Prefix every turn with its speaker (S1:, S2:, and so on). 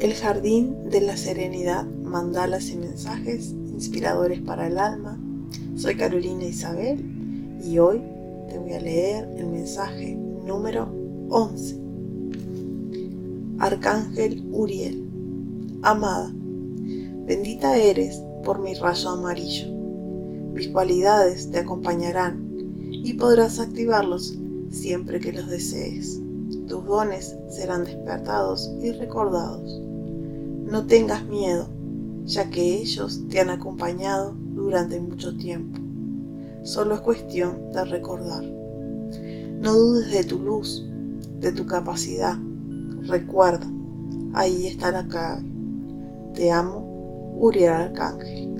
S1: El jardín de la serenidad, mandalas y mensajes inspiradores para el alma. Soy Carolina Isabel y hoy te voy a leer el mensaje número 11. Arcángel Uriel. Amada, bendita eres por mi rayo amarillo. Mis cualidades te acompañarán y podrás activarlos siempre que los desees. Tus dones serán despertados y recordados. No tengas miedo, ya que ellos te han acompañado durante mucho tiempo. Solo es cuestión de recordar. No dudes de tu luz, de tu capacidad. Recuerda, ahí está la clave. Te amo, Uriel Arcángel.